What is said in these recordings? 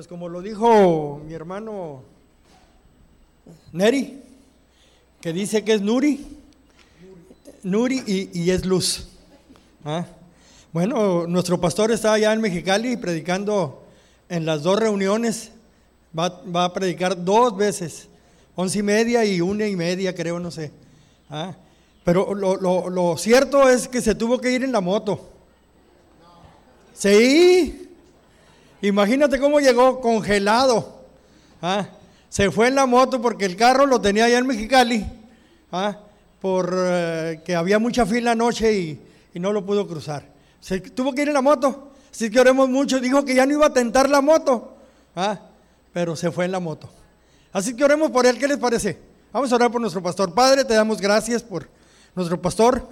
Pues como lo dijo mi hermano Neri, que dice que es Nuri, Nuri y, es luz. ¿Ah? Bueno, nuestro pastor está allá en Mexicali predicando en las dos reuniones, va, a predicar dos veces, once y media y una y media, creo, no sé. ¿Ah? Pero lo, cierto es que se tuvo que ir en la moto. Sí. Imagínate cómo llegó congelado. ¿Ah? Se fue en la moto porque el carro lo tenía allá en Mexicali. ¿ah? Por eh, que había mucha fila anoche y, y, no lo pudo cruzar. Se tuvo que ir en la moto. Así que oremos mucho. Dijo que ya no iba a tentar la moto. ¿ah? Pero se fue en la moto. Así que oremos por él. ¿Qué les parece? Vamos a orar por nuestro pastor. Padre, te damos gracias por nuestro pastor,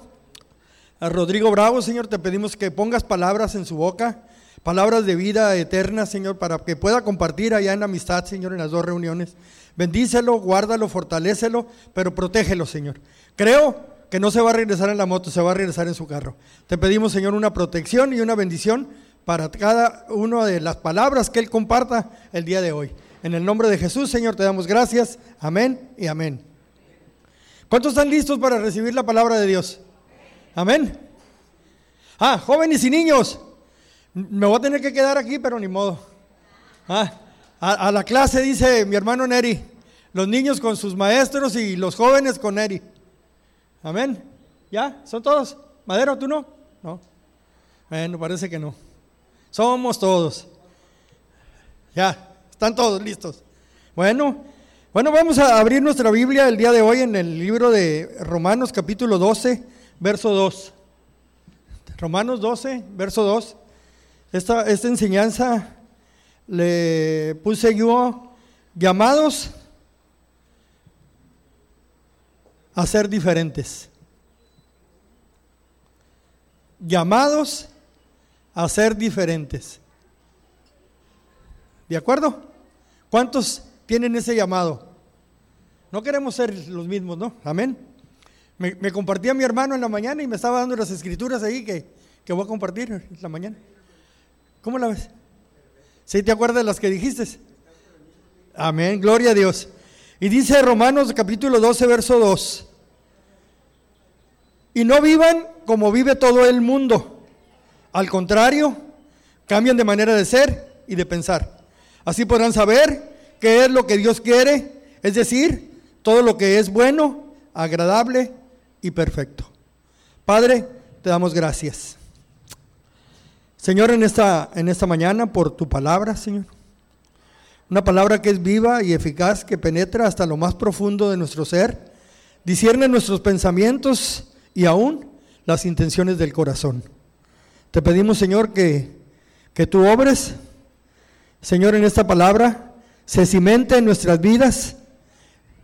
a Rodrigo Bravo, Señor, te pedimos que pongas palabras en su boca, palabras de vida eterna, Señor, para que pueda compartir allá en amistad, Señor, en las dos reuniones. Bendícelo, guárdalo, fortalécelo, pero protégelo, Señor. Creo que no se va a regresar en la moto, se va a regresar en su carro. Te pedimos, Señor, una protección y una bendición para cada una de las palabras que Él comparta el día de hoy. En el nombre de Jesús, Señor, te damos gracias. Amén y amén. ¿Cuántos están listos para recibir la palabra de Dios? Amén. Ah, jóvenes y niños, me voy a tener que quedar aquí, pero ni modo. Ah, a, la clase dice mi hermano Neri, los niños con sus maestros y los jóvenes con Neri. Amén. ¿Ya? ¿Son todos? ¿Madero, tú no? No. Bueno, parece que no. Somos todos. Ya, están todos listos. Bueno, bueno, vamos a abrir nuestra Biblia el día de hoy en el libro de Romanos capítulo 12, verso 2. Romanos 12, verso 2. Esta, esta enseñanza le puse yo llamados a ser diferentes. Llamados a ser diferentes. ¿De acuerdo? ¿Cuántos tienen ese llamado. No queremos ser los mismos, ¿no? Amén. Me, compartía mi hermano en la mañana y me estaba dando las escrituras ahí que, que voy a compartir en la mañana. ¿Cómo la ves? ¿Sí te acuerdas de las que dijiste? Amén, gloria a Dios. Y dice Romanos capítulo 12, verso 2. Y no vivan como vive todo el mundo. Al contrario, cambian de manera de ser y de pensar. Así podrán saber qué es lo que Dios quiere, es decir, todo lo que es bueno, agradable y perfecto. Padre, te damos gracias. Señor, en esta, en esta mañana por tu palabra, Señor. Una palabra que es viva y eficaz, que penetra hasta lo más profundo de nuestro ser, discierne nuestros pensamientos y aún las intenciones del corazón. Te pedimos, Señor, que, que tú obres, Señor, en esta palabra se cimente en nuestras vidas,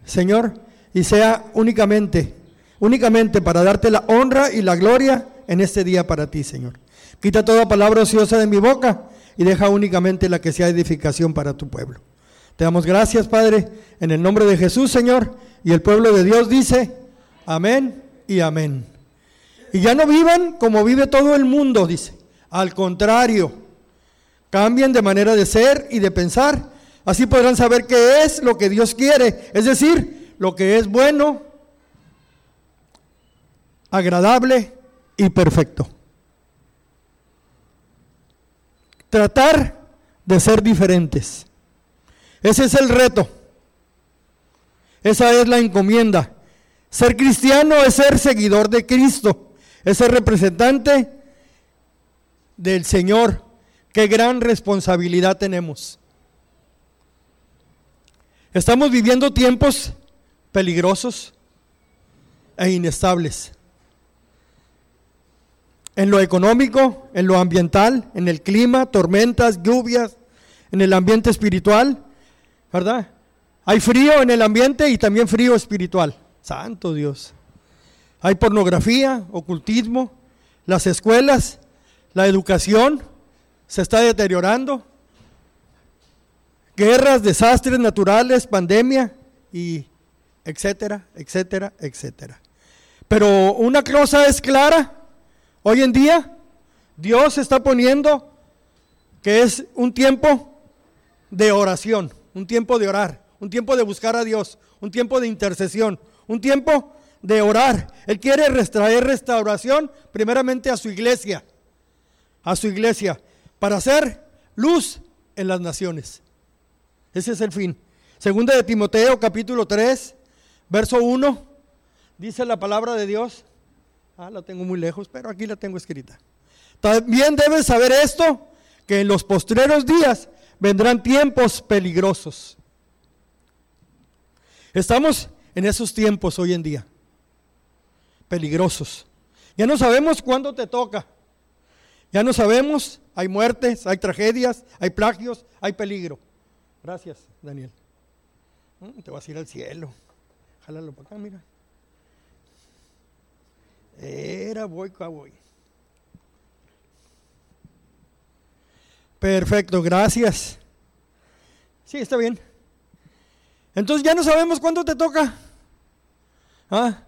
Señor, y sea únicamente, únicamente para darte la honra y la gloria en este día para ti, Señor. Quita toda palabra ociosa de mi boca y deja únicamente la que sea edificación para tu pueblo. Te damos gracias, Padre, en el nombre de Jesús, Señor, y el pueblo de Dios dice, amén y amén. Y ya no vivan como vive todo el mundo, dice. Al contrario, cambien de manera de ser y de pensar Así podrán saber qué es lo que Dios quiere, es decir, lo que es bueno, agradable y perfecto. Tratar de ser diferentes. Ese es el reto. Esa es la encomienda. Ser cristiano es ser seguidor de Cristo, es ser representante del Señor. Qué gran responsabilidad tenemos. Estamos viviendo tiempos peligrosos e inestables. En lo económico, en lo ambiental, en el clima, tormentas, lluvias, en el ambiente espiritual, ¿verdad? Hay frío en el ambiente y también frío espiritual. Santo Dios. Hay pornografía, ocultismo, las escuelas, la educación se está deteriorando guerras, desastres naturales, pandemia y etcétera, etcétera, etcétera. Pero una cosa es clara, hoy en día Dios está poniendo que es un tiempo de oración, un tiempo de orar, un tiempo de buscar a Dios, un tiempo de intercesión, un tiempo de orar. Él quiere traer restauración primeramente a su iglesia, a su iglesia, para hacer luz en las naciones. Ese es el fin. Segunda de Timoteo capítulo 3, verso 1, dice la palabra de Dios. Ah, la tengo muy lejos, pero aquí la tengo escrita. También debes saber esto, que en los postreros días vendrán tiempos peligrosos. Estamos en esos tiempos hoy en día, peligrosos. Ya no sabemos cuándo te toca. Ya no sabemos, hay muertes, hay tragedias, hay plagios, hay peligro. Gracias, Daniel. Mm, te vas a ir al cielo. Jálalo para acá, mira. Era voy, voy. Perfecto, gracias. Sí, está bien. Entonces ya no sabemos cuándo te toca. ¿Ah?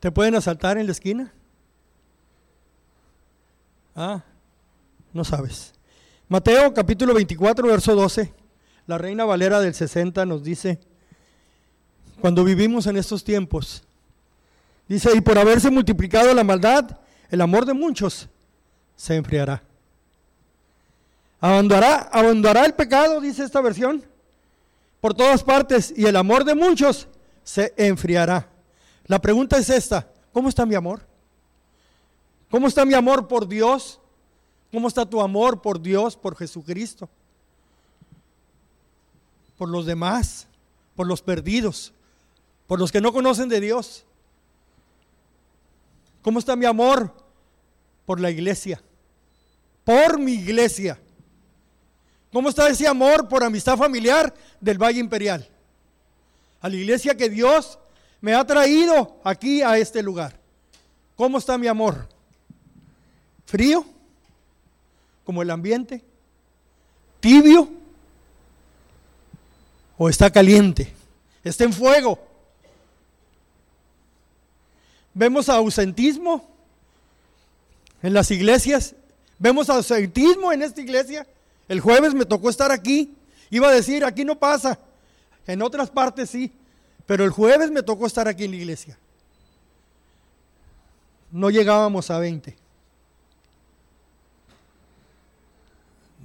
¿Te pueden asaltar en la esquina? Ah, no sabes. Mateo capítulo 24, verso 12. La Reina Valera del 60 nos dice, cuando vivimos en estos tiempos, dice, y por haberse multiplicado la maldad, el amor de muchos se enfriará. Abandonará, abandonará el pecado, dice esta versión, por todas partes y el amor de muchos se enfriará. La pregunta es esta, ¿cómo está mi amor? ¿Cómo está mi amor por Dios? ¿Cómo está tu amor por Dios, por Jesucristo? Por los demás, por los perdidos, por los que no conocen de Dios. ¿Cómo está mi amor por la iglesia? Por mi iglesia. ¿Cómo está ese amor por amistad familiar del Valle Imperial? A la iglesia que Dios me ha traído aquí a este lugar. ¿Cómo está mi amor? ¿Frío? ¿Como el ambiente? ¿Tibio? ¿O está caliente? ¿Está en fuego? Vemos ausentismo en las iglesias. Vemos ausentismo en esta iglesia. El jueves me tocó estar aquí. Iba a decir, aquí no pasa. En otras partes sí. Pero el jueves me tocó estar aquí en la iglesia. No llegábamos a 20.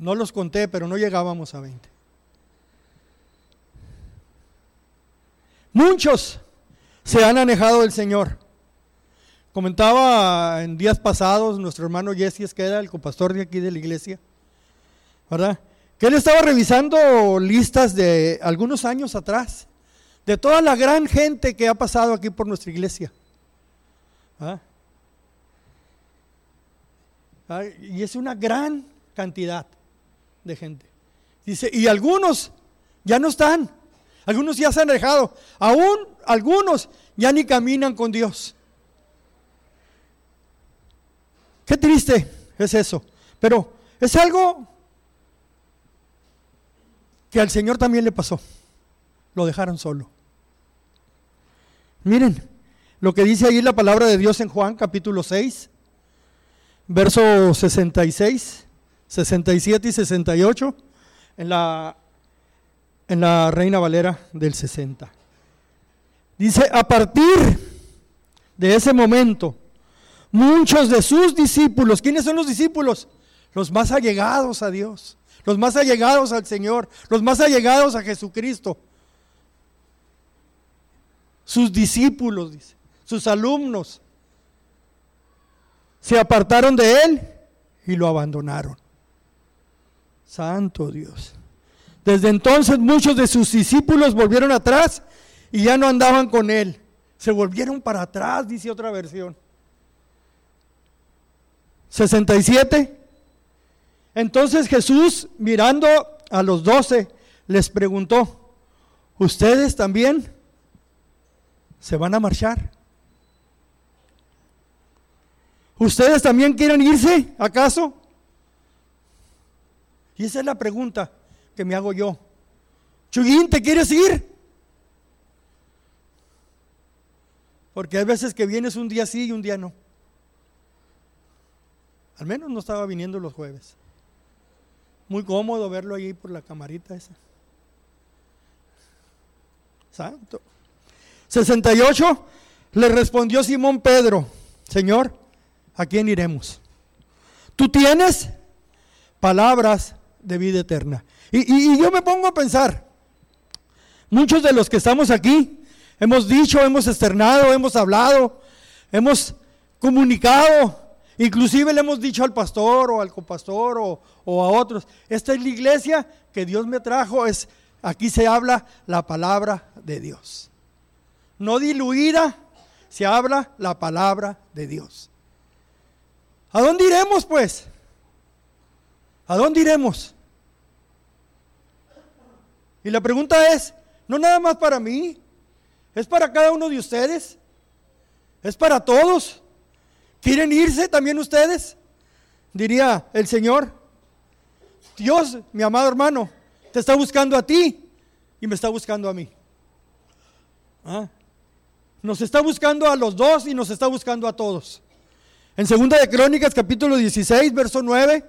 No los conté, pero no llegábamos a 20. Muchos se han alejado del Señor. Comentaba en días pasados nuestro hermano Jesse Esqueda, el compastor de aquí de la iglesia, ¿verdad? Que él estaba revisando listas de algunos años atrás, de toda la gran gente que ha pasado aquí por nuestra iglesia. ¿Ah? Y es una gran cantidad de gente. Dice, y algunos ya no están, algunos ya se han alejado, aún algunos ya ni caminan con Dios. Qué triste es eso, pero es algo que al Señor también le pasó. Lo dejaron solo. Miren lo que dice ahí la palabra de Dios en Juan capítulo 6, verso 66, 67 y 68 en la, en la Reina Valera del 60. Dice, a partir de ese momento, muchos de sus discípulos, ¿quiénes son los discípulos? Los más allegados a Dios los más allegados al Señor, los más allegados a Jesucristo. Sus discípulos, dice, sus alumnos, se apartaron de Él y lo abandonaron. Santo Dios. Desde entonces muchos de sus discípulos volvieron atrás y ya no andaban con Él. Se volvieron para atrás, dice otra versión. 67. Entonces Jesús, mirando a los doce, les preguntó, ¿ustedes también se van a marchar? ¿Ustedes también quieren irse, acaso? Y esa es la pregunta que me hago yo. Chuyín, ¿te quieres ir? Porque hay veces que vienes un día sí y un día no. Al menos no estaba viniendo los jueves. Muy cómodo verlo ahí por la camarita esa. Santo. 68. Le respondió Simón Pedro, Señor, ¿a quién iremos? Tú tienes palabras de vida eterna. Y, yo me pongo a pensar, muchos de los que estamos aquí hemos dicho, hemos externado, hemos hablado, hemos comunicado, inclusive le hemos dicho al pastor o al copastor o, o a otros, esta es la iglesia que Dios me trajo, es aquí se habla la palabra de Dios. No diluida, se habla la palabra de Dios. ¿A dónde iremos pues? ¿A dónde iremos? Y la pregunta es, no nada más para mí, es para cada uno de ustedes, es para todos. ¿Quieren irse también ustedes? Diría el Señor. Dios, mi amado hermano, te está buscando a ti y me está buscando a mí. ¿Ah? Nos está buscando a los dos y nos está buscando a todos. En Segunda de Crónicas, capítulo 16, verso 9,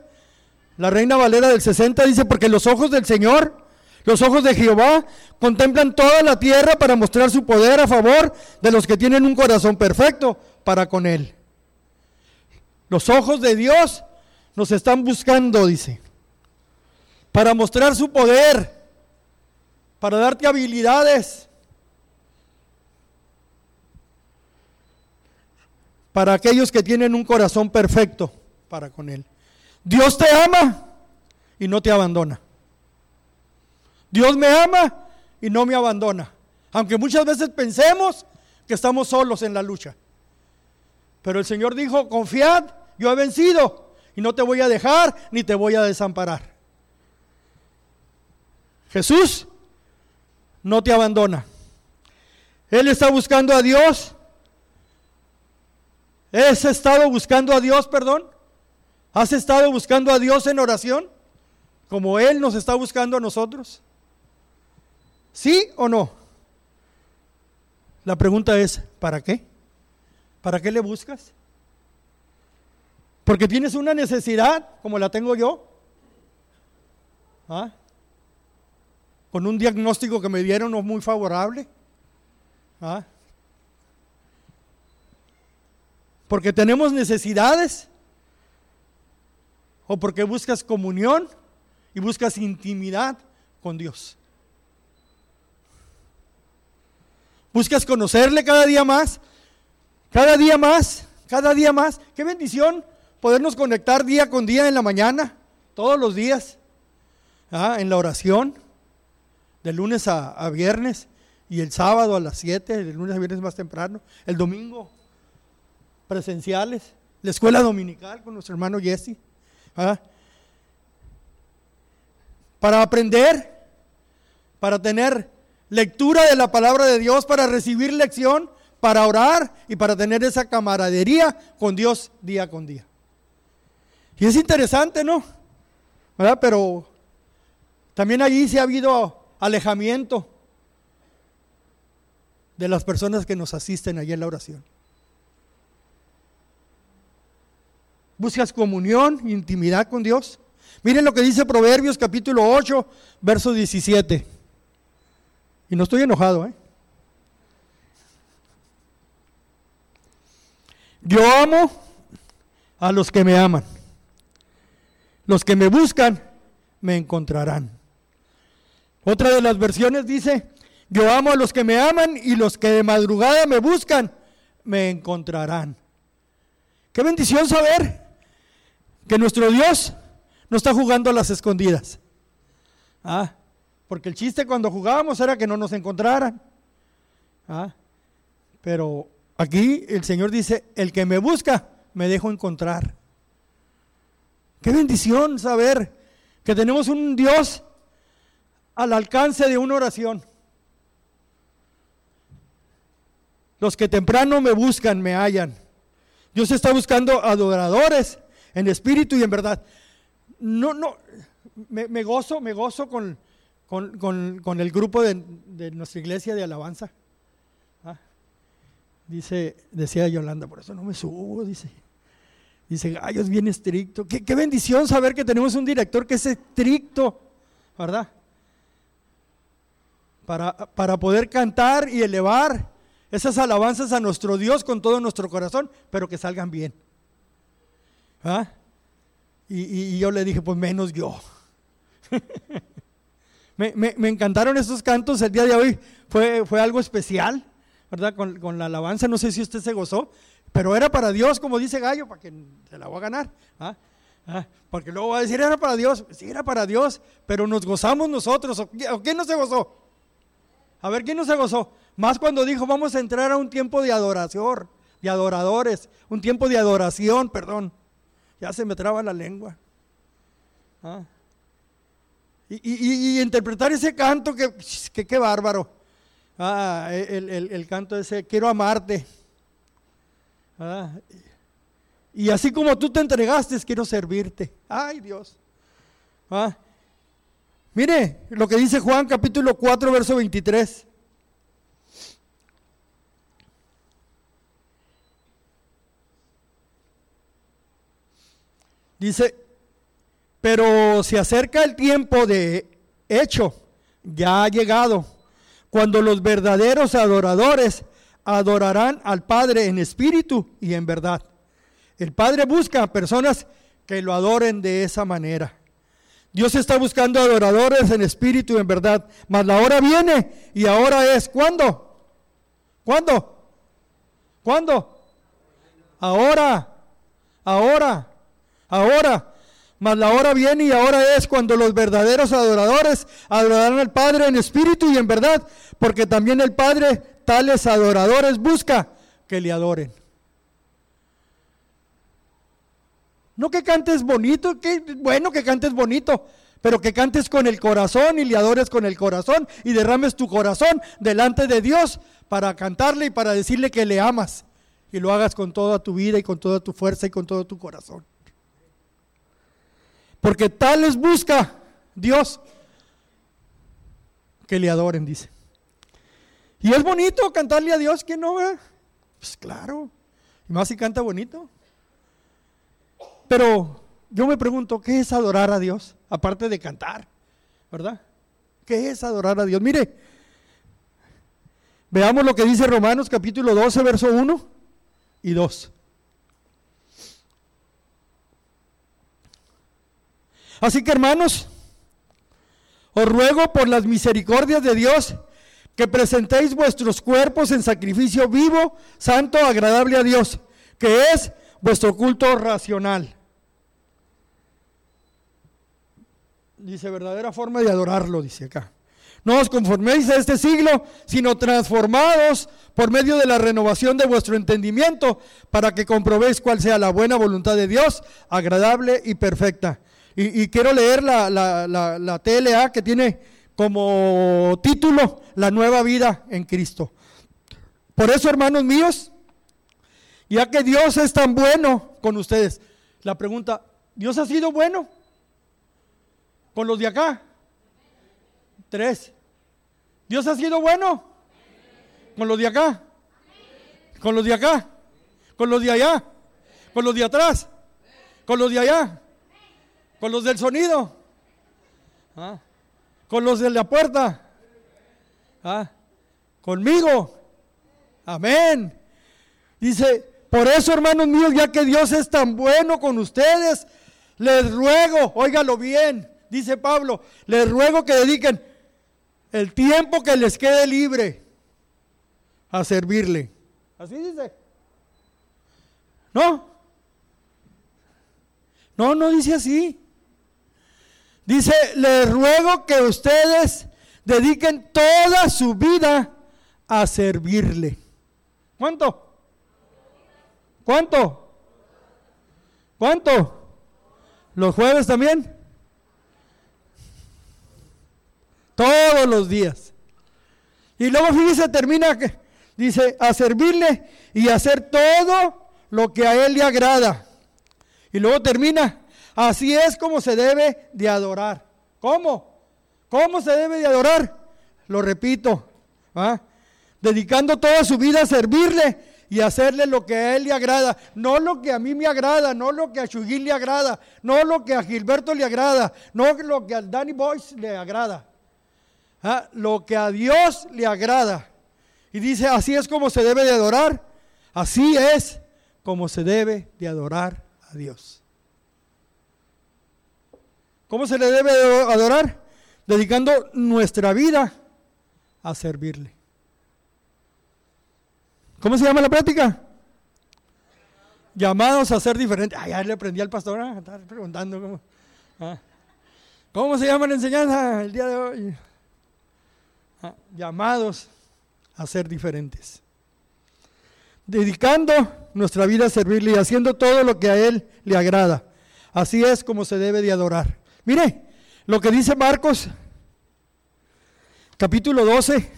la Reina Valera del 60 dice, porque los ojos del Señor los ojos de Jehová contemplan toda la tierra para mostrar su poder a favor de los que tienen un corazón perfecto para con Él. Los ojos de Dios nos están buscando, dice, para mostrar su poder, para darte habilidades, para aquellos que tienen un corazón perfecto para con Él. Dios te ama y no te abandona. Dios me ama y no me abandona. Aunque muchas veces pensemos que estamos solos en la lucha. Pero el Señor dijo, confiad, yo he vencido y no te voy a dejar ni te voy a desamparar. Jesús no te abandona. Él está buscando a Dios. ¿Has estado buscando a Dios, perdón? ¿Has estado buscando a Dios en oración? Como Él nos está buscando a nosotros. ¿Sí o no? La pregunta es, ¿para qué? ¿Para qué le buscas? Porque tienes una necesidad como la tengo yo. ¿Ah? Con un diagnóstico que me dieron no muy favorable. ¿Ah? Porque tenemos necesidades. O porque buscas comunión y buscas intimidad con Dios. Buscas conocerle cada día más, cada día más, cada día más. Qué bendición podernos conectar día con día en la mañana, todos los días, en la oración, de lunes a, viernes y el sábado a las 7, de lunes a viernes más temprano, el domingo presenciales, la escuela dominical con nuestro hermano Jesse. Para aprender, para tener lectura de la palabra de Dios, para recibir lección, para orar y para tener esa camaradería con Dios día con día. Y es interesante, ¿no? ¿Verdad? Pero también allí se ha habido alejamiento de las personas que nos asisten allí en la oración. ¿Buscas comunión, intimidad con Dios? Miren lo que dice Proverbios capítulo 8, verso 17. Y no estoy enojado, ¿eh? Yo amo a los que me aman. Los que me buscan, me encontrarán. Otra de las versiones dice, yo amo a los que me aman y los que de madrugada me buscan, me encontrarán. Qué bendición saber que nuestro Dios no está jugando a las escondidas. Ah, porque el chiste cuando jugábamos era que no nos encontraran. ¿Ah? Pero aquí el Señor dice, el que me busca, me dejo encontrar. Qué bendición saber que tenemos un Dios al alcance de una oración. Los que temprano me buscan, me hallan. Dios está buscando adoradores en espíritu y en verdad. No, no, me gozo, me gozo con, con, el grupo de, nuestra iglesia de alabanza. Ah, dice, decía Yolanda, por eso no me subo, dice. Dice, Gallo es bien estricto. Qué, qué bendición saber que tenemos un director que es estricto, ¿verdad? Para, para poder cantar y elevar esas alabanzas a nuestro Dios con todo nuestro corazón, pero que salgan bien. ¿Ah? Y, yo le dije, pues menos yo. me, encantaron estos cantos el día de hoy, fue, fue algo especial, ¿verdad? Con, la alabanza, no sé si usted se gozó, pero era para Dios, como dice Gallo, para que se la voy a ganar. ¿ah? ¿Ah? Porque luego va a decir, era para Dios, sí, era para Dios, pero nos gozamos nosotros, ¿o, ¿o quién no se gozó? A ver, ¿quién no se gozó? Más cuando dijo, vamos a entrar a un tiempo de adoración, de adoradores, un tiempo de adoración, perdón. Ya se me traba la lengua. Ah. Y, interpretar ese canto, que, qué bárbaro. Ah, el, canto ese, quiero amarte. Y así como tú te entregaste, quiero servirte. Ay Dios. Ah. Mire lo que dice Juan capítulo 4, verso 23. Dice, pero se acerca el tiempo de hecho, ya ha llegado, cuando los verdaderos adoradores adorarán al Padre en espíritu y en verdad. El Padre busca personas que lo adoren de esa manera. Dios está buscando adoradores en espíritu y en verdad. Mas la hora viene y ahora es. ¿Cuándo? ¿Cuándo? ¿Cuándo? Ahora. Ahora ahora. Mas la hora viene y ahora es cuando los verdaderos adoradores adorarán al Padre en espíritu y en verdad, porque también el Padre tales adoradores busca que le adoren. No que cantes bonito, que bueno que cantes bonito, pero que cantes con el corazón y le adores con el corazón y derrames tu corazón delante de Dios para cantarle y para decirle que le amas y lo hagas con toda tu vida y con toda tu fuerza y con todo tu corazón. Porque tales busca Dios que le adoren, dice. Y es bonito cantarle a Dios, ¿quién no ve? Pues claro, y más si canta bonito. Pero yo me pregunto, ¿qué es adorar a Dios? Aparte de cantar, ¿verdad? ¿Qué es adorar a Dios? Mire, veamos lo que dice Romanos capítulo 12, verso 1 y 2. Así que hermanos, os ruego por las misericordias de Dios que presentéis vuestros cuerpos en sacrificio vivo, santo, agradable a Dios, que es vuestro culto racional. Dice, verdadera forma de adorarlo, dice acá. No os conforméis a este siglo, sino transformados por medio de la renovación de vuestro entendimiento, para que comprobéis cuál sea la buena voluntad de Dios, agradable y perfecta. Y, quiero leer la, la, TLA que tiene como título La nueva vida en Cristo. Por eso, hermanos míos, ya que Dios es tan bueno con ustedes, la pregunta, ¿Dios ha sido bueno con los de acá? Tres. ¿Dios ha sido bueno con los de acá? ¿Con los de acá? ¿Con los de allá? ¿Con los de atrás? ¿Con los de allá? con los del sonido, ¿Ah? Con los de la puerta, ¿Ah? conmigo. Amén. Dice, por eso hermanos míos, ya que Dios es tan bueno con ustedes, les ruego, óigalo bien, dice Pablo, les ruego que dediquen el tiempo que les quede libre a servirle. Así dice. ¿No? No, no dice así. Dice, les ruego que ustedes dediquen toda su vida a servirle. ¿Cuánto? ¿Cuánto? ¿Cuánto? ¿Los jueves también? Todos los días. Y luego fíjese, termina dice, a servirle y hacer todo lo que a él le agrada. Y luego termina, Así es como se debe de adorar. ¿Cómo? ¿Cómo se debe de adorar? Lo repito, dedicando toda su vida a servirle y hacerle lo que a él le agrada, no lo que a mí me agrada, no lo que a Chugil le agrada, no lo que a Gilberto le agrada, no lo que a Danny Boyce le agrada, ¿Ah? lo que a Dios le agrada. Y dice, así es como se debe de adorar, así es como se debe de adorar a Dios. ¿Cómo se le debe de adorar? Dedicando nuestra vida a servirle. ¿Cómo se llama la práctica? Llamados a ser diferentes. Ay, ya le aprendí al pastor a estar preguntando cómo, ah. ¿cómo se llama la enseñanza el día de hoy. Ah, llamados a ser diferentes. Dedicando nuestra vida a servirle y haciendo todo lo que a Él le agrada. Así es como se debe de adorar. Mire lo que dice Marcos, capítulo 12,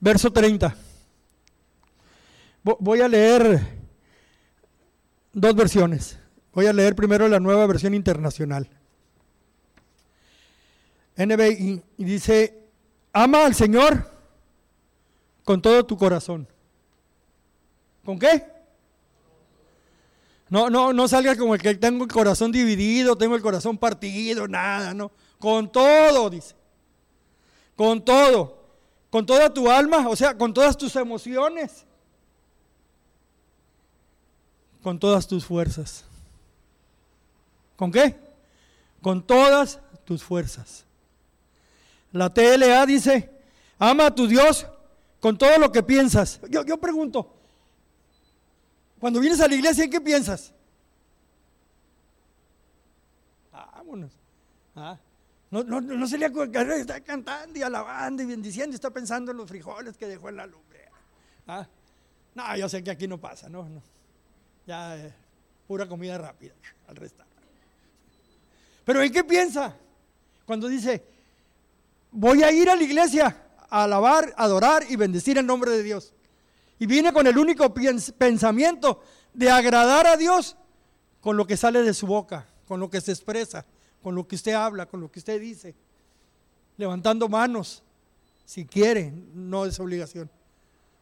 verso 30. Voy a leer dos versiones. Voy a leer primero la nueva versión internacional. NBI dice, ama al Señor con todo tu corazón. ¿Con qué? No, no, no salga como el que tengo el corazón dividido, tengo el corazón partido, nada, no. Con todo, dice. Con todo. Con toda tu alma, o sea, con todas tus emociones con todas tus fuerzas. ¿Con qué? Con todas tus fuerzas. La TLA dice, ama a tu Dios con todo lo que piensas. Yo, yo pregunto, cuando vienes a la iglesia, ¿en qué piensas? Vámonos. Ah, no, no, no se le está cantando y alabando y bendiciendo está pensando en los frijoles que dejó en la lumbre. Ah, no, yo sé que aquí no pasa, no, no ya eh, pura comida rápida al restaurante. Pero ¿en qué piensa? Cuando dice, voy a ir a la iglesia a alabar, adorar y bendecir el nombre de Dios. Y viene con el único pensamiento de agradar a Dios con lo que sale de su boca, con lo que se expresa, con lo que usted habla, con lo que usted dice. Levantando manos, si quiere, no es obligación,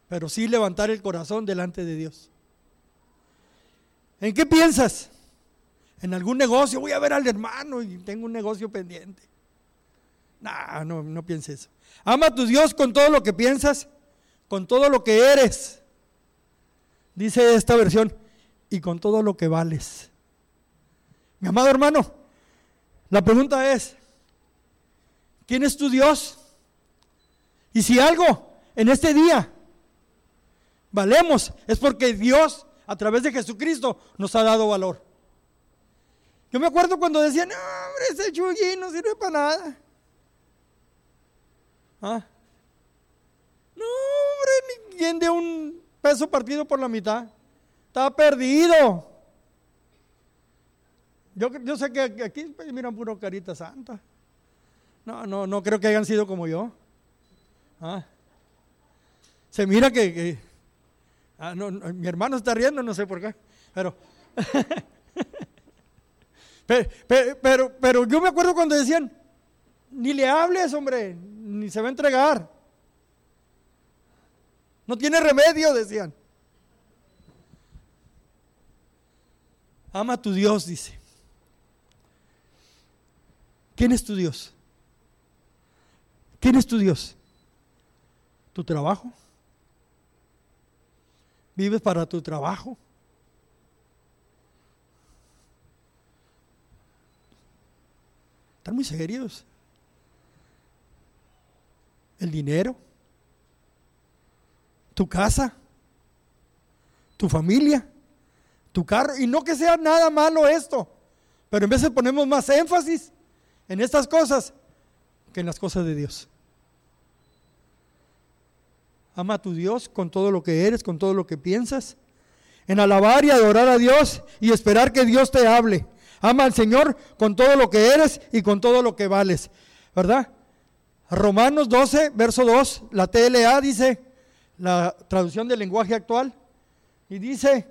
pero sí levantar el corazón delante de Dios. ¿En qué piensas? ¿En algún negocio? Voy a ver al hermano y tengo un negocio pendiente. No, no, pienses eso. Ama a tu Dios con todo lo que piensas, con todo lo que eres. Dice esta versión, y con todo lo que vales. Mi amado hermano, la pregunta es, ¿quién es tu Dios? Y si algo en este día valemos, es porque Dios a través de Jesucristo nos ha dado valor. Yo me acuerdo cuando decían, hombre, ese chuguín no sirve para nada. ¿Ah? No, hombre, ni quien de un peso partido por la mitad. Está perdido. Yo, sé que aquí pues, miran puro carita santa. No, no, no creo que hayan sido como yo. ¿Ah? Se mira que Ah, mi hermano está riendo, no sé por qué, pero, pero, pero, yo me acuerdo cuando decían, ni le hables, hombre, ni se va a entregar. No tiene remedio, decían. Ama a tu Dios, dice. ¿Quién es tu Dios? ¿Quién es tu Dios? ¿Tu trabajo? ¿Vives para tu trabajo? Están muy serios. El dinero, tu casa, tu familia, tu carro. Y no que sea nada malo esto, pero en de ponemos más énfasis en estas cosas que en las cosas de Dios. Ama a tu Dios con todo lo que eres, con todo lo que piensas. En alabar y adorar a Dios y esperar que Dios te hable. Ama al Señor con todo lo que eres y con todo lo que vales. ¿Verdad? Romanos 12, verso 2, la TLA dice, la traducción del lenguaje actual, y dice,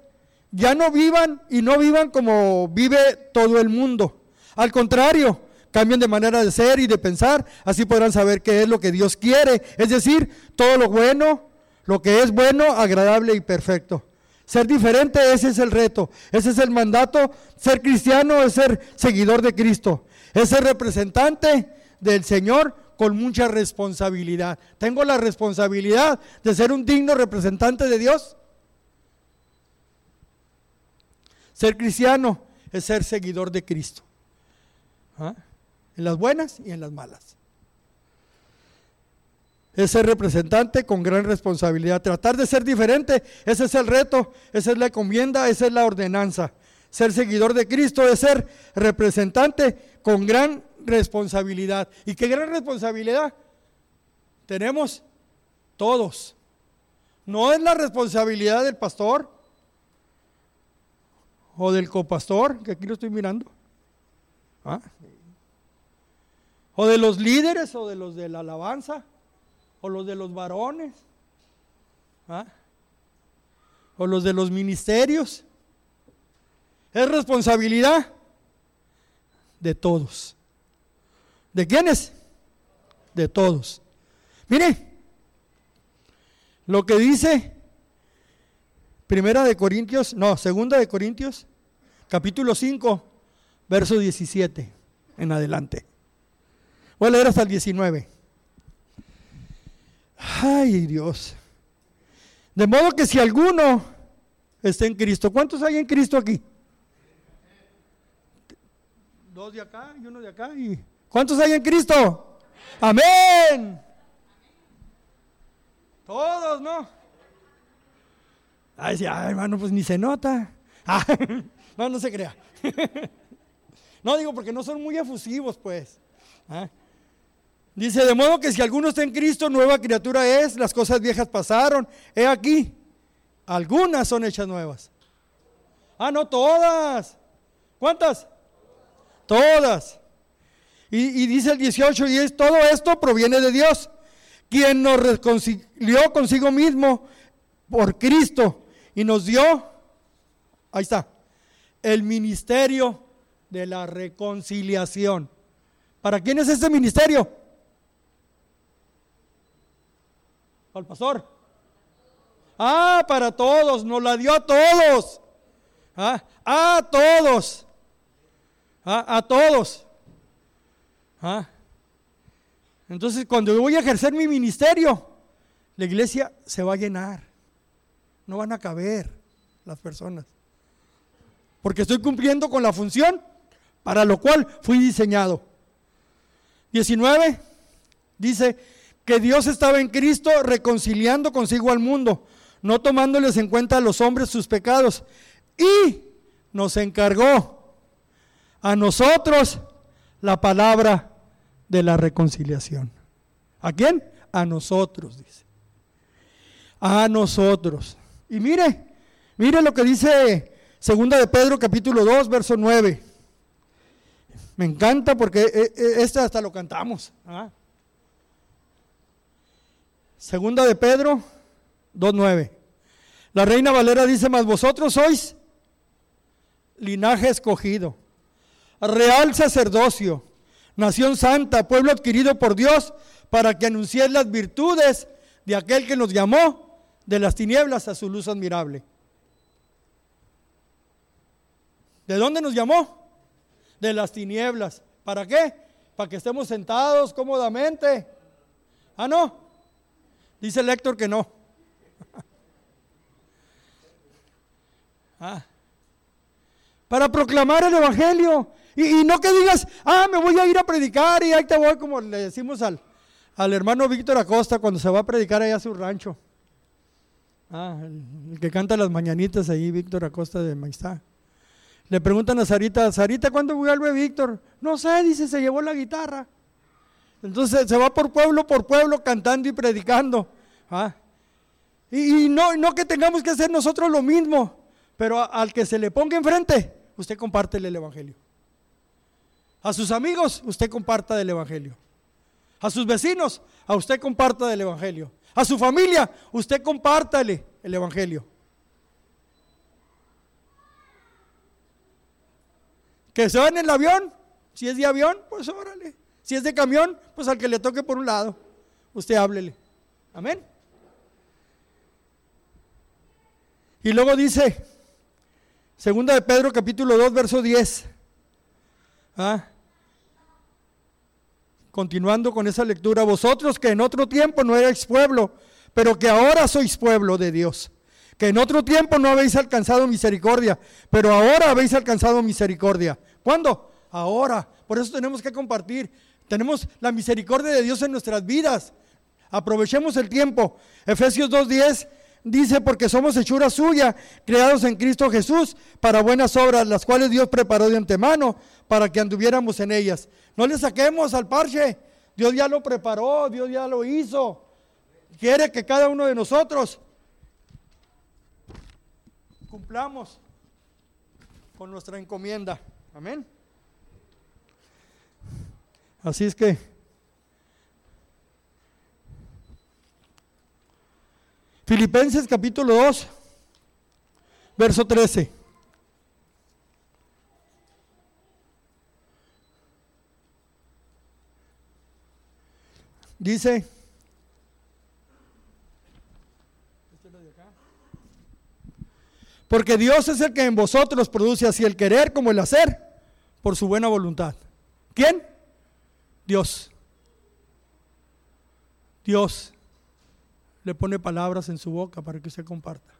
ya no vivan y no vivan como vive todo el mundo. Al contrario, cambien de manera de ser y de pensar, así podrán saber qué es lo que Dios quiere, es decir, todo lo bueno, lo que es bueno, agradable y perfecto. Ser diferente, ese es el reto, ese es el mandato. Ser cristiano es ser seguidor de Cristo, es ser representante del Señor con mucha responsabilidad. Tengo la responsabilidad de ser un digno representante de Dios. Ser cristiano es ser seguidor de Cristo. ¿Ah? En las buenas y en las malas. Es ser representante con gran responsabilidad. Tratar de ser diferente, ese es el reto, esa es la encomienda, esa es la ordenanza. Ser seguidor de Cristo es ser representante con gran responsabilidad. ¿Y qué gran responsabilidad? Tenemos todos. No es la responsabilidad del pastor o del copastor, que aquí lo estoy mirando. ¿Ah? O de los líderes o de los de la alabanza o los de los varones. ¿Ah? O los de los ministerios. Es responsabilidad de todos. ¿De quiénes? De todos. Mire, lo que dice Primera de Corintios, no, Segunda de Corintios, capítulo 5, verso 17 en adelante. Voy a leer hasta el 19. Ay, Dios. De modo que si alguno está en Cristo, ¿cuántos hay en Cristo aquí? Dos de acá y uno de acá y ¿Cuántos hay en Cristo? Amén. Todos, ¿no? Ay, sí, hermano, pues ni se nota. Ah, no, no se crea. No digo porque no son muy efusivos, pues. Ah. Dice, de modo que si alguno está en Cristo, nueva criatura es, las cosas viejas pasaron. He aquí, algunas son hechas nuevas. Ah, no, todas. ¿Cuántas? Todas. Y, dice el 18, y es, todo esto proviene de Dios, quien nos reconcilió consigo mismo por Cristo y nos dio, ahí está, el ministerio de la reconciliación. ¿Para quién es este ministerio? Al pastor. Ah, para todos, nos la dio a todos. Ah, a todos. Ah, a todos. ¿Ah? Entonces, cuando yo voy a ejercer mi ministerio, la iglesia se va a llenar. No van a caber las personas. Porque estoy cumpliendo con la función para lo cual fui diseñado. 19 dice que Dios estaba en Cristo reconciliando consigo al mundo, no tomándoles en cuenta a los hombres sus pecados. Y nos encargó a nosotros la palabra de la reconciliación. ¿A quién? A nosotros, dice. A nosotros. Y mire, mire lo que dice Segunda de Pedro capítulo 2, verso 9. Me encanta porque eh, eh, este hasta lo cantamos. ¿ah? Segunda de Pedro 2.9. La reina Valera dice, más vosotros sois linaje escogido, real sacerdocio, nación santa, pueblo adquirido por Dios, para que anunciéis las virtudes de aquel que nos llamó de las tinieblas a su luz admirable. ¿De dónde nos llamó? De las tinieblas. ¿Para qué? Para que estemos sentados cómodamente. Ah, no. Dice el Héctor que no. ah. Para proclamar el Evangelio. Y, no que digas, ah, me voy a ir a predicar y ahí te voy, como le decimos al, al hermano Víctor Acosta cuando se va a predicar allá a su rancho. Ah, el, que canta las mañanitas ahí, Víctor Acosta de Maistá. Le preguntan a Sarita, Sarita, ¿cuándo vuelve Víctor? No sé, dice, se llevó la guitarra. Entonces se va por pueblo por pueblo cantando y predicando. ¿ah? Y, no, no que tengamos que hacer nosotros lo mismo, pero al que se le ponga enfrente, usted compártele el Evangelio. A sus amigos, usted comparta del Evangelio. A sus vecinos, a usted comparta del Evangelio. A su familia, usted compártale el Evangelio. Que se va en el avión, si es de avión, pues órale. Si es de camión, pues al que le toque por un lado, usted háblele. Amén. Y luego dice, segunda de Pedro capítulo 2, verso 10. ¿Ah? Continuando con esa lectura, vosotros que en otro tiempo no erais pueblo, pero que ahora sois pueblo de Dios, que en otro tiempo no habéis alcanzado misericordia, pero ahora habéis alcanzado misericordia. ¿Cuándo? Ahora. Por eso tenemos que compartir. Tenemos la misericordia de Dios en nuestras vidas. Aprovechemos el tiempo. Efesios 2.10 dice, porque somos hechura suya, creados en Cristo Jesús, para buenas obras, las cuales Dios preparó de antemano para que anduviéramos en ellas. No le saquemos al parche. Dios ya lo preparó, Dios ya lo hizo. Quiere que cada uno de nosotros cumplamos con nuestra encomienda. Amén. Así es que Filipenses capítulo 2, verso 13. Dice, porque Dios es el que en vosotros produce así el querer como el hacer por su buena voluntad. ¿Quién? Dios. Dios le pone palabras en su boca para que usted comparta,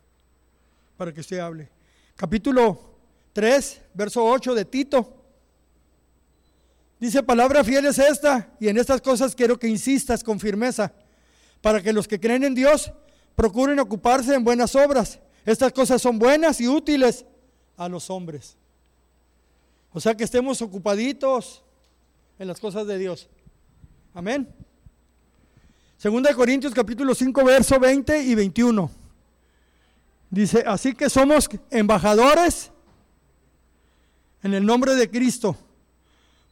para que usted hable. Capítulo 3, verso 8 de Tito. Dice, palabra fiel es esta, y en estas cosas quiero que insistas con firmeza, para que los que creen en Dios procuren ocuparse en buenas obras. Estas cosas son buenas y útiles a los hombres. O sea que estemos ocupaditos en las cosas de Dios. Amén. Segunda de Corintios capítulo 5, verso 20 y 21. Dice, así que somos embajadores en el nombre de Cristo,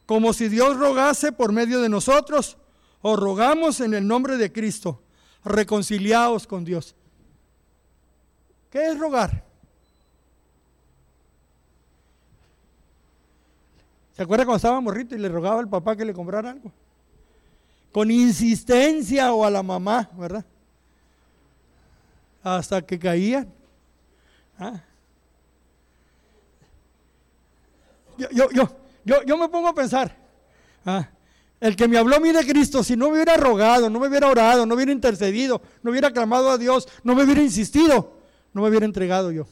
como si Dios rogase por medio de nosotros, o rogamos en el nombre de Cristo, reconciliados con Dios. ¿Qué es rogar? ¿Se acuerda cuando estaba morrito y le rogaba al papá que le comprara algo? con insistencia o a la mamá, ¿verdad? Hasta que caían. ¿Ah? Yo, yo, yo, yo, me pongo a pensar, ¿ah? el que me habló de Cristo, si no me hubiera rogado, no me hubiera orado, no hubiera intercedido, no hubiera clamado a Dios, no me hubiera insistido, no me hubiera entregado yo.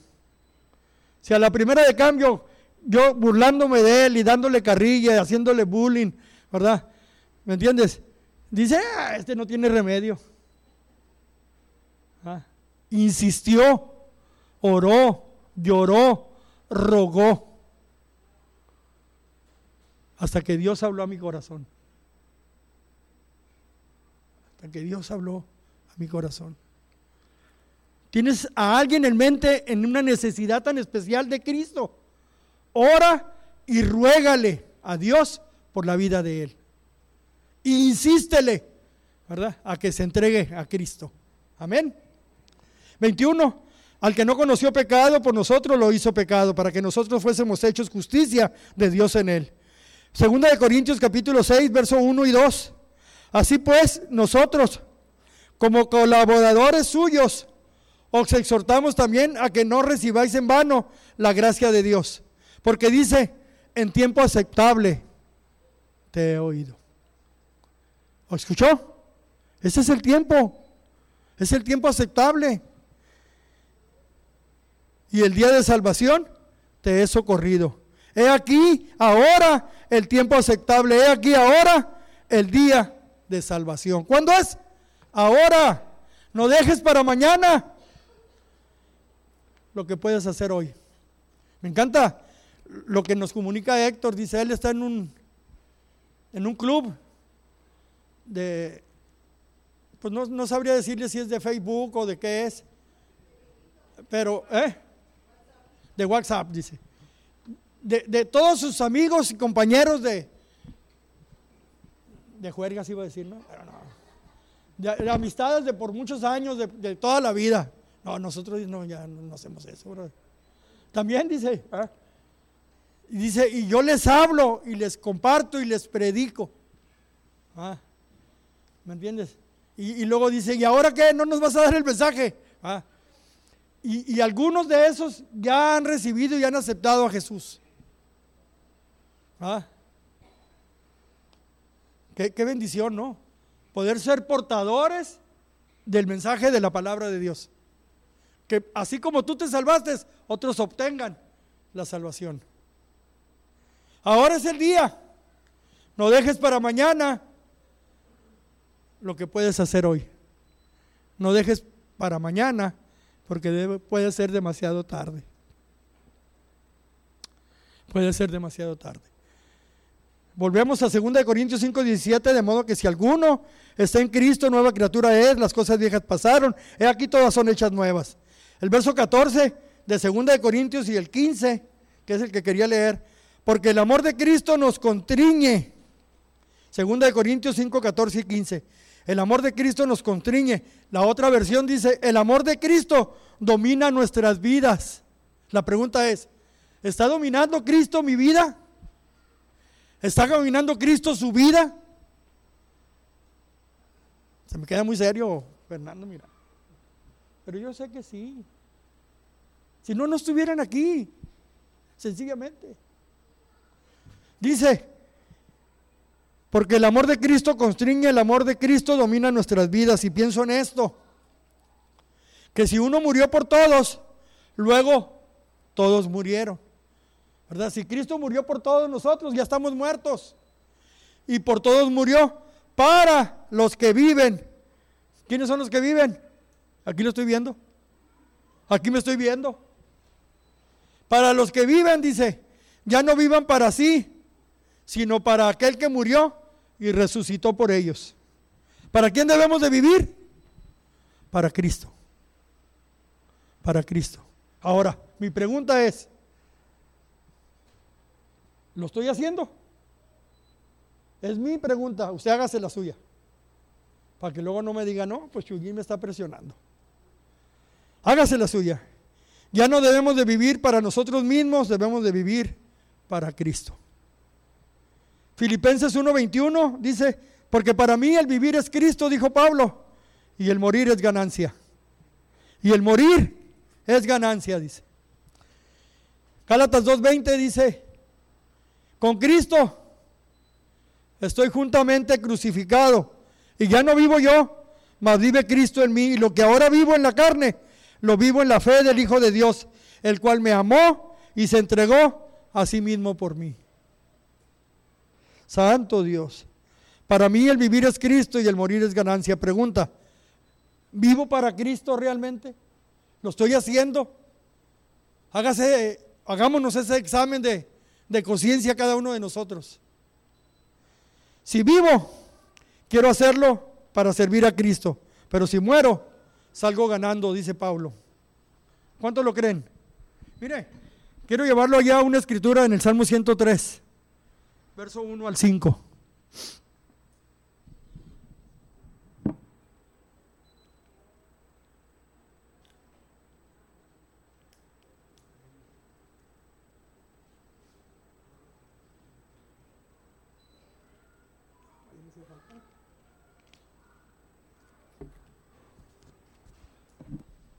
Si a la primera de cambio, yo burlándome de él y dándole carrilla, haciéndole bullying, ¿verdad? ¿Me entiendes? Dice, ah, este no tiene remedio. Ah, insistió, oró, lloró, rogó. Hasta que Dios habló a mi corazón. Hasta que Dios habló a mi corazón. ¿Tienes a alguien en mente en una necesidad tan especial de Cristo? Ora y ruégale a Dios por la vida de Él insístele, ¿verdad? A que se entregue a Cristo. Amén. 21. Al que no conoció pecado, por nosotros lo hizo pecado, para que nosotros fuésemos hechos justicia de Dios en él. Segunda de Corintios capítulo 6, verso 1 y 2. Así pues, nosotros, como colaboradores suyos, os exhortamos también a que no recibáis en vano la gracia de Dios. Porque dice, en tiempo aceptable te he oído escuchó? Ese es el tiempo. Es el tiempo aceptable. Y el día de salvación te he socorrido. He aquí ahora el tiempo aceptable. He aquí ahora el día de salvación. ¿Cuándo es? Ahora. No dejes para mañana lo que puedes hacer hoy. Me encanta lo que nos comunica Héctor. Dice, él está en un, en un club de, pues no, sabría decirle si es de Facebook o de qué es, pero, ¿eh? De WhatsApp, dice. De, todos sus amigos y compañeros de, de juergas, iba a decir, ¿no? Pero no. De, amistades de por muchos años, de, toda la vida. No, nosotros no, ya no, hacemos eso, También dice, ¿eh? y dice, y yo les hablo y les comparto y les predico. ¿Ah? ¿Me entiendes? Y, luego dice, ¿y ahora qué? ¿No nos vas a dar el mensaje? Ah. Y, y algunos de esos ya han recibido y han aceptado a Jesús. ¿Ah? Qué, bendición, ¿no? Poder ser portadores del mensaje de la palabra de Dios. Que así como tú te salvaste, otros obtengan la salvación. Ahora es el día. No dejes para mañana lo que puedes hacer hoy. No dejes para mañana porque puede ser demasiado tarde. Puede ser demasiado tarde. Volvemos a 2 Corintios 5, 17, de modo que si alguno está en Cristo, nueva criatura es, las cosas viejas pasaron, he aquí todas son hechas nuevas. El verso 14 de 2 Corintios y el 15, que es el que quería leer, porque el amor de Cristo nos contriñe. 2 Corintios 5, 14 y 15. El amor de Cristo nos constriñe. La otra versión dice, el amor de Cristo domina nuestras vidas. La pregunta es, ¿está dominando Cristo mi vida? ¿Está dominando Cristo su vida? Se me queda muy serio, Fernando, mira. Pero yo sé que sí. Si no, no estuvieran aquí. Sencillamente. Dice, porque el amor de Cristo constriñe, el amor de Cristo domina nuestras vidas. Y pienso en esto, que si uno murió por todos, luego todos murieron. Si Cristo murió por todos nosotros, ya estamos muertos. Y por todos murió para los que viven. ¿Quiénes son los que viven? Aquí lo estoy viendo. Aquí me estoy viendo. Para los que viven, dice, ya no vivan para sí, sino para aquel que murió y resucitó por ellos. ¿Para quién debemos de vivir? Para Cristo. Para Cristo. Ahora, mi pregunta es, ¿lo estoy haciendo? Es mi pregunta, usted hágase la suya. Para que luego no me diga, no, pues Chuyín me está presionando. Hágase la suya. Ya no debemos de vivir para nosotros mismos, debemos de vivir para Cristo. Filipenses 1:21 dice, porque para mí el vivir es Cristo, dijo Pablo, y el morir es ganancia. Y el morir es ganancia, dice. Gálatas 2:20 dice, con Cristo estoy juntamente crucificado, y ya no vivo yo, mas vive Cristo en mí, y lo que ahora vivo en la carne, lo vivo en la fe del Hijo de Dios, el cual me amó y se entregó a sí mismo por mí. Santo Dios. Para mí el vivir es Cristo y el morir es ganancia. Pregunta, ¿vivo para Cristo realmente? ¿Lo estoy haciendo? Hágase, hagámonos ese examen de, de conciencia cada uno de nosotros. Si vivo, quiero hacerlo para servir a Cristo. Pero si muero, salgo ganando, dice Pablo. ¿Cuántos lo creen? Mire, quiero llevarlo allá a una escritura en el Salmo 103, verso 1 al 5.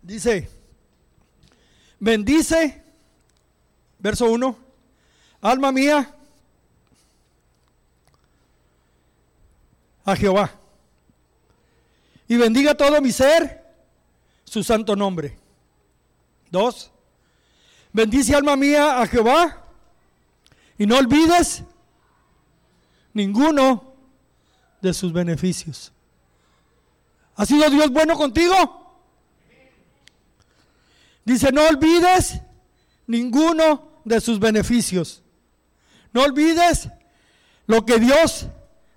Dice, bendice, verso 1, alma mía, a Jehová. Y bendiga todo mi ser, su santo nombre. Dos, bendice alma mía a Jehová y no olvides ninguno de sus beneficios. ¿Ha sido Dios bueno contigo? Dice, no olvides ninguno de sus beneficios. No olvides lo que Dios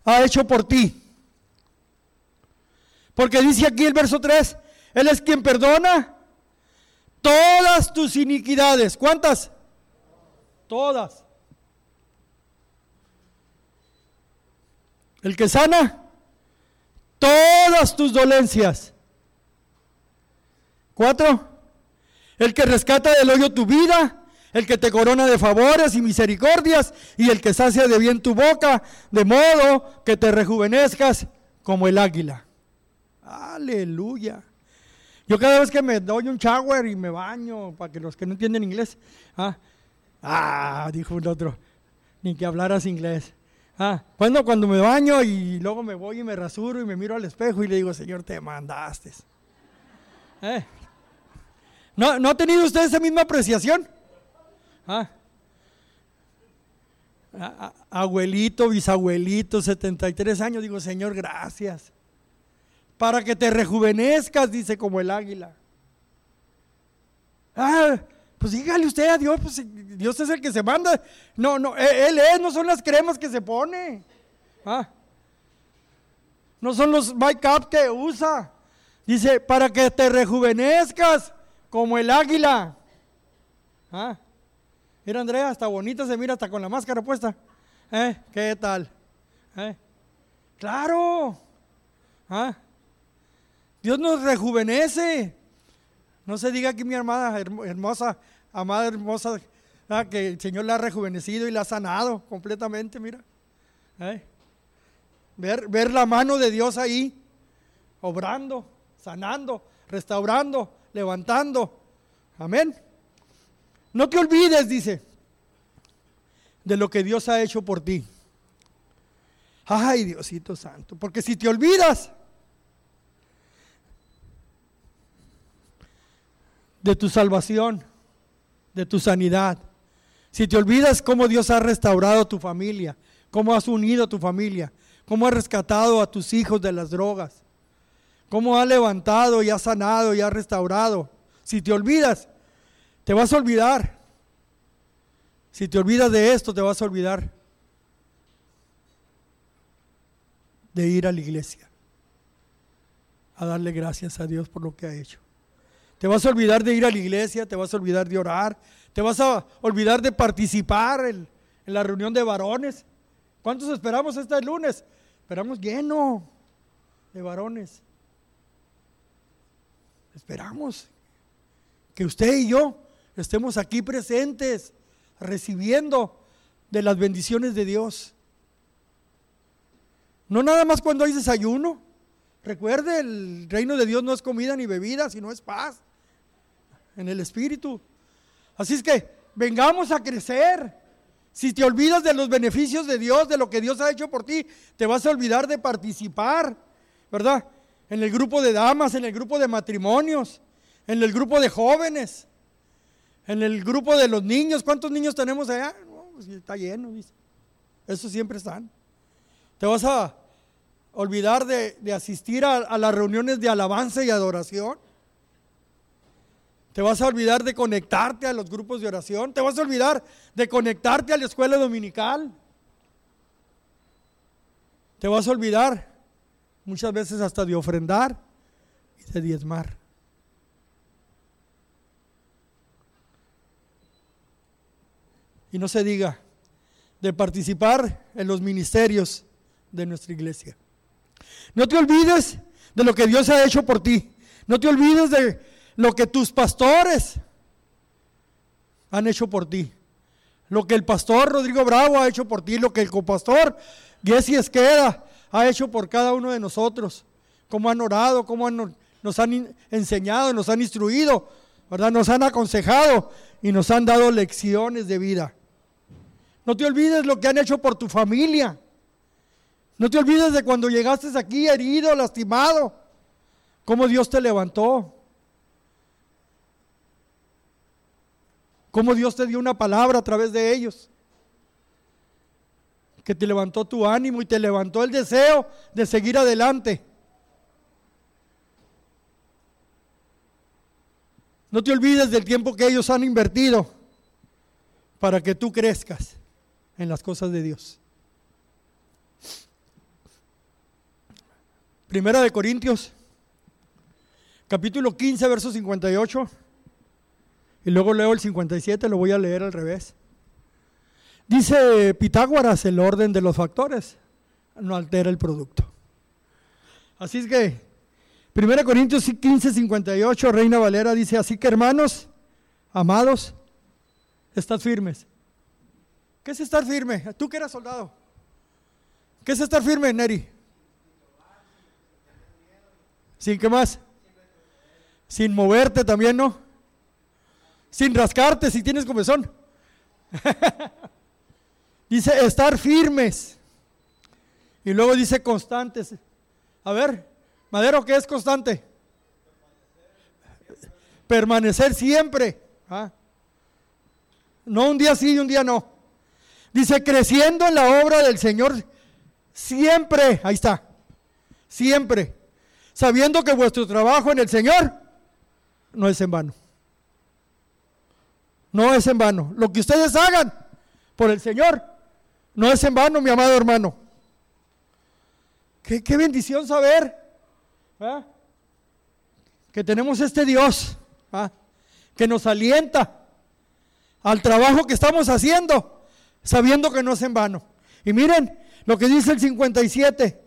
ha hecho por ti. Porque dice aquí el verso 3, Él es quien perdona todas tus iniquidades. ¿Cuántas? Todas. El que sana todas tus dolencias. Cuatro. El que rescata del hoyo tu vida, el que te corona de favores y misericordias, y el que sacia de bien tu boca, de modo que te rejuvenezcas como el águila. Aleluya. Yo cada vez que me doy un shower y me baño, para que los que no entienden inglés, ah, ah dijo un otro, ni que hablaras inglés. Ah, cuando, cuando me baño y luego me voy y me rasuro y me miro al espejo y le digo, Señor, te mandaste. ¿Eh? ¿No, ¿No ha tenido usted esa misma apreciación? Ah. Abuelito, bisabuelito, 73 años, digo, Señor, gracias. Para que te rejuvenezcas, dice como el águila. Ah, pues dígale usted a Dios, pues Dios es el que se manda. No, no, e, Él es, no son las cremas que se pone. Ah. No son los make-up que usa. Dice, para que te rejuvenezcas como el águila. Ah. Mira, Andrea, hasta bonita se mira, hasta con la máscara puesta. ¿Eh? ¿Qué tal? ¿Eh? Claro. ¿Ah? Dios nos rejuvenece. No se diga aquí mi hermana hermosa, amada hermosa, ah, que el Señor la ha rejuvenecido y la ha sanado completamente, mira. ¿Eh? Ver, ver la mano de Dios ahí, obrando, sanando, restaurando, levantando. Amén. No te olvides, dice, de lo que Dios ha hecho por ti. Ay, Diosito Santo, porque si te olvidas, de tu salvación, de tu sanidad. Si te olvidas cómo Dios ha restaurado tu familia, cómo has unido tu familia, cómo ha rescatado a tus hijos de las drogas, cómo ha levantado y ha sanado y ha restaurado. Si te olvidas, te vas a olvidar. Si te olvidas de esto, te vas a olvidar de ir a la iglesia, a darle gracias a Dios por lo que ha hecho. Te vas a olvidar de ir a la iglesia, te vas a olvidar de orar, te vas a olvidar de participar en, la reunión de varones. ¿Cuántos esperamos este lunes? Esperamos lleno de varones. Esperamos que usted y yo estemos aquí presentes, recibiendo de las bendiciones de Dios. No nada más cuando hay desayuno. Recuerde, el reino de Dios no es comida ni bebida, sino es paz en el Espíritu. Así es que vengamos a crecer. Si te olvidas de los beneficios de Dios, de lo que Dios ha hecho por ti, te vas a olvidar de participar, ¿verdad? En el grupo de damas, en el grupo de matrimonios, en el grupo de jóvenes, en el grupo de los niños. ¿Cuántos niños tenemos allá? Pues está lleno, dice. Eso siempre están. Te vas a olvidar de, asistir a las reuniones de alabanza y adoración. Te vas a olvidar de conectarte a los grupos de oración. Te vas a olvidar de conectarte a la escuela dominical. Te vas a olvidar muchas veces hasta de ofrendar y de diezmar. Y no se diga de participar en los ministerios de nuestra iglesia. No te olvides de lo que Dios ha hecho por ti. No te olvides de lo que tus pastores han hecho por ti. Lo que el pastor Rodrigo Bravo ha hecho por ti, lo que el copastor Jesse Esqueda ha hecho por cada uno de nosotros. Cómo han orado, cómo nos han enseñado, nos han instruido, ¿verdad? Nos han aconsejado y nos han dado lecciones de vida. No te olvides lo que han hecho por tu familia. No te olvides de cuando llegaste aquí herido, lastimado, cómo Dios te levantó, Cómo Dios te dio una palabra a través de ellos. Que te levantó tu ánimo y te levantó el deseo de seguir adelante. No te olvides del tiempo que ellos han invertido para que tú crezcas en las cosas de Dios. Primera de Corintios, capítulo 15, verso 58. Y luego leo el 57, lo voy a leer al revés. Dice Pitágoras, el orden de los factores no altera el producto. Así es que, 1 Corintios 15, 58, Reina Valera dice, así que hermanos, amados, estad firmes. ¿Qué es estar firme? Tú que eras soldado. ¿Qué es estar firme, Neri? Sí, ¿qué más? Sin moverte también, ¿no? Sin rascarte si tienes comezón. dice estar firmes. Y luego dice constantes. A ver, Madero, ¿qué es constante? Permanecer siempre. ¿ah? No un día sí y un día no. Dice, creciendo en la obra del Señor siempre. Ahí está. Siempre. Sabiendo que vuestro trabajo en el Señor no es en vano. No es en vano. Lo que ustedes hagan por el Señor no es en vano, mi amado hermano. Qué, bendición saber que tenemos este Dios que nos alienta al trabajo que estamos haciendo, sabiendo que no es en vano. Y miren lo que dice el 57,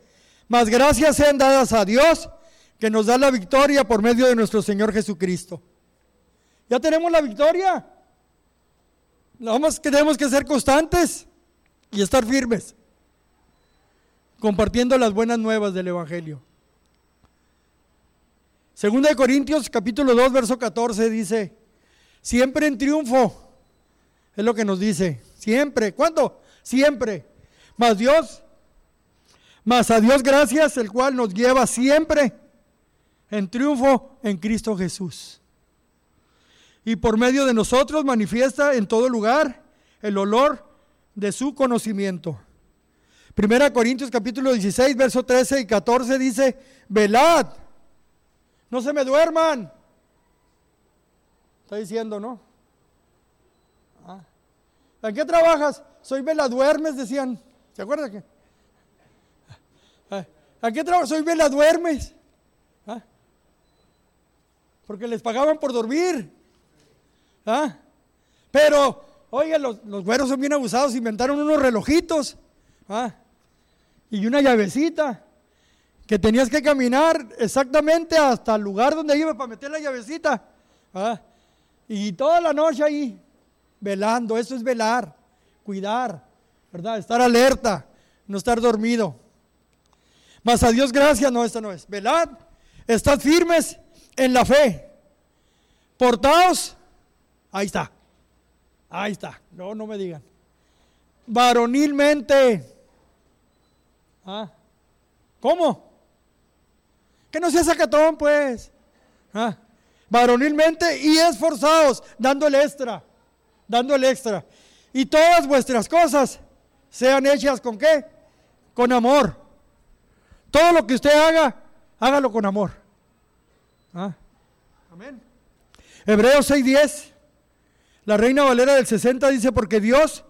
más gracias sean dadas a Dios que nos da la victoria por medio de nuestro Señor Jesucristo. Ya tenemos la victoria. Vamos que tenemos que ser constantes y estar firmes, compartiendo las buenas nuevas del Evangelio. Segunda de Corintios capítulo 2 verso 14 dice, siempre en triunfo es lo que nos dice. Siempre. ¿Cuándo? Siempre. Más Dios. Más a Dios gracias, el cual nos lleva siempre en triunfo en Cristo Jesús. Y por medio de nosotros manifiesta en todo lugar el olor de su conocimiento. Primera Corintios capítulo 16, verso 13 y 14 dice, velad, no se me duerman. Está diciendo, ¿no? ¿En qué trabajas? Soy vela duermes, decían. ¿Se acuerdan que? ¿A qué trabajas? Soy vela duermes. ¿Ah? Porque les pagaban por dormir. ¿Ah? Pero, oiga, los, los, güeros son bien abusados, inventaron unos relojitos. ¿Ah? Y una llavecita. Que tenías que caminar exactamente hasta el lugar donde iba para meter la llavecita. Y toda la noche ahí velando, eso es velar, cuidar, ¿verdad? Estar alerta, no estar dormido. Mas a Dios gracias, no, esta no es. Velad, estad firmes en la fe. Portaos, ahí está, ahí está, no, no me digan. Varonilmente. ¿Ah? ¿Cómo? Que no sea sacatón, pues. ¿Ah? Varonilmente y esforzados, dándole extra dando el extra. Y todas vuestras cosas sean hechas con qué? Con amor. Todo lo que usted haga, hágalo con amor. ¿Ah? Amén. Hebreos 6:10. La Reina Valera del 60 dice, porque Dios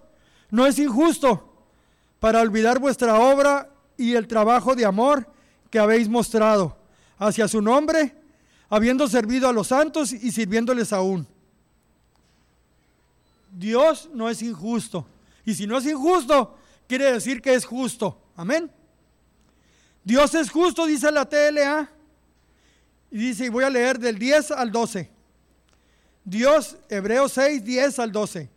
no es injusto para olvidar vuestra obra y el trabajo de amor que habéis mostrado hacia su nombre, habiendo servido a los santos y sirviéndoles aún. Dios no es injusto. Y si no es injusto, quiere decir que es justo. Amén. Dios es justo, dice la TLA. Y dice, y voy a leer del 10 al 12. Dios, Hebreos 6, 10 al 12.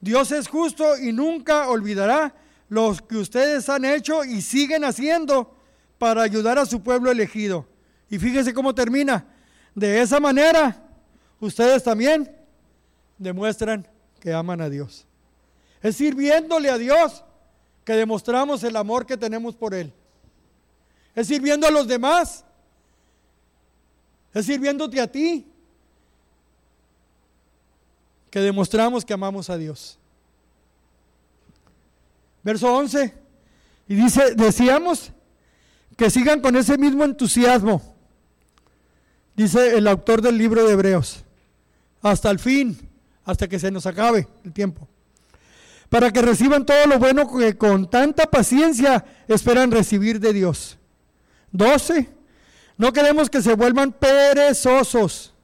Dios es justo y nunca olvidará lo que ustedes han hecho y siguen haciendo para ayudar a su pueblo elegido. Y fíjese cómo termina. De esa manera, ustedes también demuestran que aman a Dios. Es sirviéndole a Dios que demostramos el amor que tenemos por Él. Es sirviendo a los demás. Es sirviéndote a ti que demostramos que amamos a Dios. Verso 11. Y dice, decíamos que sigan con ese mismo entusiasmo, dice el autor del libro de Hebreos, hasta el fin hasta que se nos acabe el tiempo. Para que reciban todo lo bueno que con tanta paciencia esperan recibir de Dios. 12. No queremos que se vuelvan perezosos.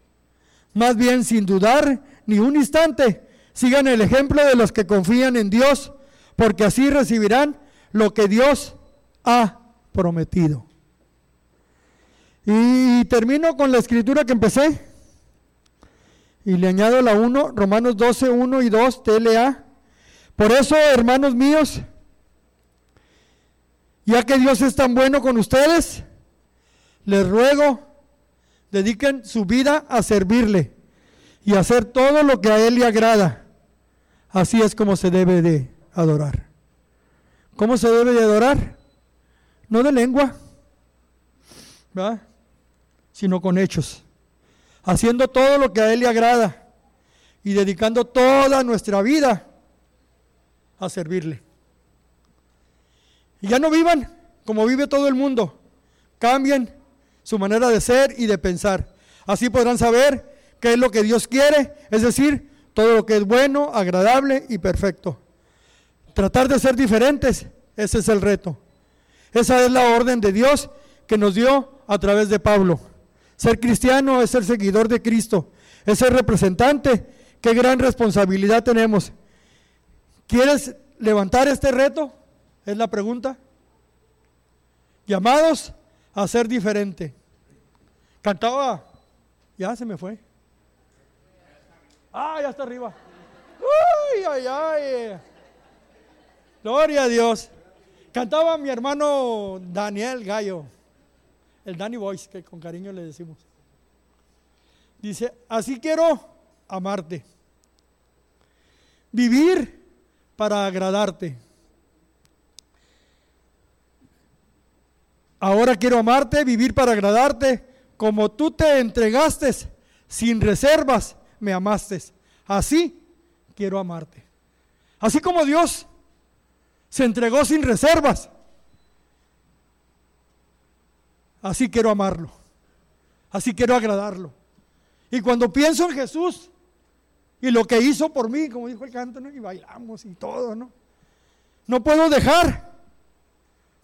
Más bien, sin dudar ni un instante, sigan el ejemplo de los que confían en Dios, porque así recibirán lo que Dios ha prometido. Y termino con la escritura que empecé. Y le añado la 1, Romanos 12, 1 y 2, TLA. Por eso, hermanos míos, ya que Dios es tan bueno con ustedes, les ruego dediquen su vida a servirle y hacer todo lo que a Él le agrada. Así es como se debe de adorar. ¿Cómo se debe de adorar? No de lengua, ¿verdad? sino con hechos. Haciendo todo lo que a Él le agrada y dedicando toda nuestra vida a servirle. Y ya no vivan como vive todo el mundo. Cambien su manera de ser y de pensar. Así podrán saber qué es lo que Dios quiere, es decir, todo lo que es bueno, agradable y perfecto. Tratar de ser diferentes, ese es el reto. Esa es la orden de Dios que nos dio a través de Pablo. Ser cristiano es ser seguidor de Cristo, es ser representante. Qué gran responsabilidad tenemos. ¿Quieres levantar este reto? Es la pregunta. Llamados a ser diferente. Cantaba, ya se me fue. Ah, ya está arriba. Uy, ay, ay. Gloria a Dios. Cantaba mi hermano Daniel Gallo, el Danny Voice, que con cariño le decimos. Dice, así quiero amarte. Vivir para agradarte. Ahora quiero amarte, vivir para agradarte, como tú te entregaste sin reservas me amaste. Así quiero amarte. Así como Dios se entregó sin reservas. Así quiero amarlo. Así quiero agradarlo. Y cuando pienso en Jesús y lo que hizo por mí, como dijo el canto, y bailamos y todo, ¿no? No puedo dejar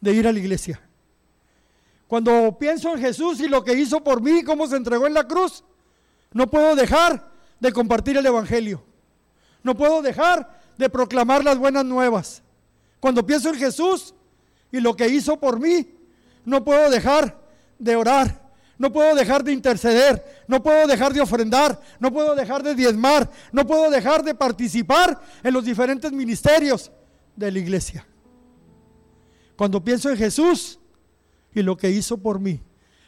de ir a la iglesia. Cuando pienso en Jesús y lo que hizo por mí, cómo se entregó en la cruz, no puedo dejar de compartir el Evangelio. No puedo dejar de proclamar las buenas nuevas. Cuando pienso en Jesús y lo que hizo por mí, no puedo dejar de orar. No puedo dejar de interceder, no puedo dejar de ofrendar, no puedo dejar de diezmar, no puedo dejar de participar en los diferentes ministerios de la iglesia. Cuando pienso en Jesús y lo que hizo por mí,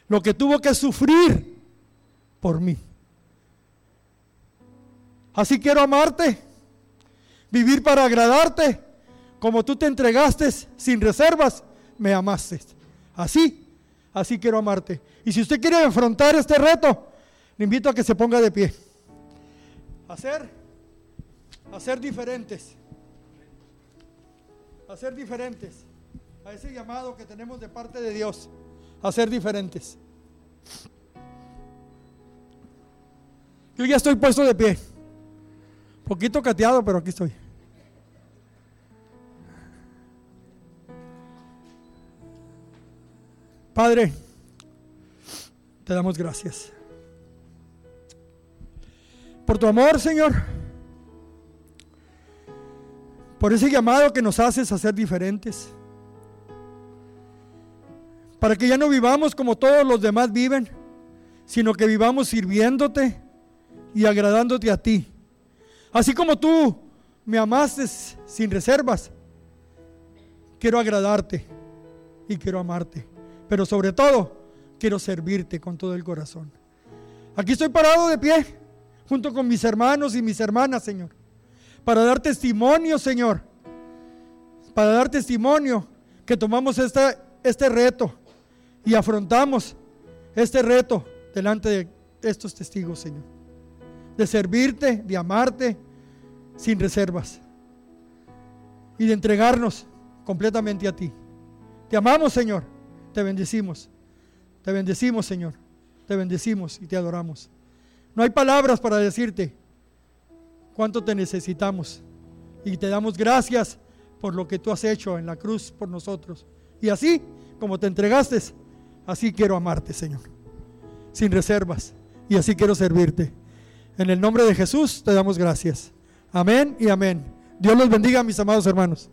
lo que tuvo que sufrir por mí, Así quiero amarte, vivir para agradarte, como tú te entregaste sin reservas, me amaste. Así, así quiero amarte. Y si usted quiere enfrentar este reto, le invito a que se ponga de pie. A ser diferentes. A ser diferentes. A ese llamado que tenemos de parte de Dios. A ser diferentes. Yo ya estoy puesto de pie. Poquito cateado, pero aquí estoy. Padre, te damos gracias por tu amor, Señor, por ese llamado que nos haces a ser diferentes, para que ya no vivamos como todos los demás viven, sino que vivamos sirviéndote y agradándote a ti. Así como tú me amaste sin reservas, quiero agradarte y quiero amarte. Pero sobre todo, quiero servirte con todo el corazón. Aquí estoy parado de pie, junto con mis hermanos y mis hermanas, Señor, para dar testimonio, Señor, para dar testimonio que tomamos este, este reto y afrontamos este reto delante de estos testigos, Señor de servirte, de amarte sin reservas y de entregarnos completamente a ti. Te amamos, Señor, te bendecimos, te bendecimos, Señor, te bendecimos y te adoramos. No hay palabras para decirte cuánto te necesitamos y te damos gracias por lo que tú has hecho en la cruz por nosotros. Y así como te entregaste, así quiero amarte, Señor, sin reservas, y así quiero servirte. En el nombre de Jesús te damos gracias. Amén y amén. Dios los bendiga, mis amados hermanos.